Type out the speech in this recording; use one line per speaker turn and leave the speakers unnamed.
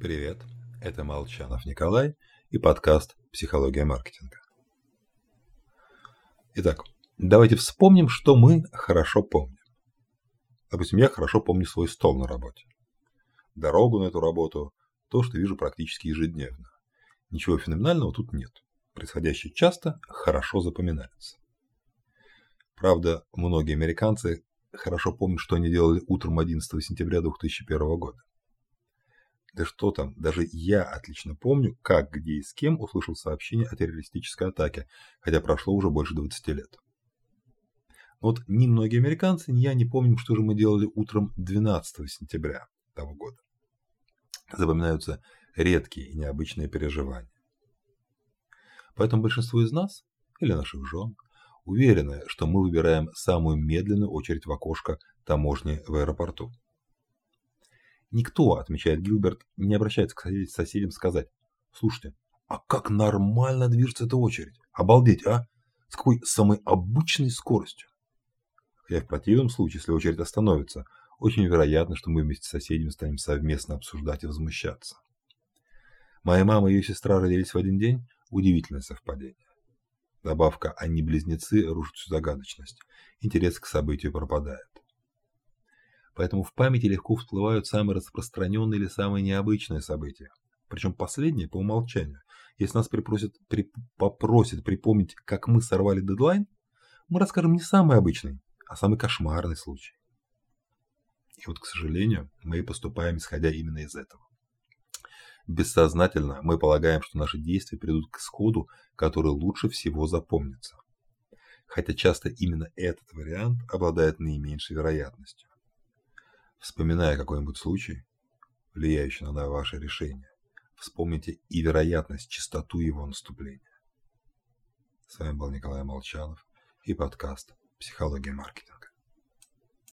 Привет, это Молчанов Николай и подкаст «Психология маркетинга». Итак, давайте вспомним, что мы хорошо помним. Допустим, я хорошо помню свой стол на работе, дорогу на эту работу, то, что вижу практически ежедневно. Ничего феноменального тут нет. Происходящее часто хорошо запоминается. Правда, многие американцы хорошо помнят, что они делали утром 11 сентября 2001 года. Да что там, даже я отлично помню, как, где и с кем услышал сообщение о террористической атаке, хотя прошло уже больше 20 лет. Вот ни многие американцы, ни я не помним, что же мы делали утром 12 сентября того года. Запоминаются редкие и необычные переживания. Поэтому большинство из нас, или наших жен, уверены, что мы выбираем самую медленную очередь в окошко таможни в аэропорту. Никто, отмечает Гилберт, не обращается к соседям сказать, слушайте, а как нормально движется эта очередь? Обалдеть, а? С какой самой обычной скоростью? Хотя в противном случае, если очередь остановится, очень вероятно, что мы вместе с соседями станем совместно обсуждать и возмущаться. Моя мама и ее сестра родились в один день. Удивительное совпадение. Добавка «они близнецы» рушит всю загадочность. Интерес к событию пропадает. Поэтому в памяти легко всплывают самые распространенные или самые необычные события. Причем последние по умолчанию. Если нас припросят, при, попросят припомнить, как мы сорвали дедлайн, мы расскажем не самый обычный, а самый кошмарный случай. И вот, к сожалению, мы и поступаем, исходя именно из этого. Бессознательно мы полагаем, что наши действия придут к исходу, который лучше всего запомнится. Хотя часто именно этот вариант обладает наименьшей вероятностью. Вспоминая какой-нибудь случай, влияющий на ваше решение, вспомните и вероятность, частоту его наступления. С вами был Николай Молчанов и подкаст «Психология маркетинга».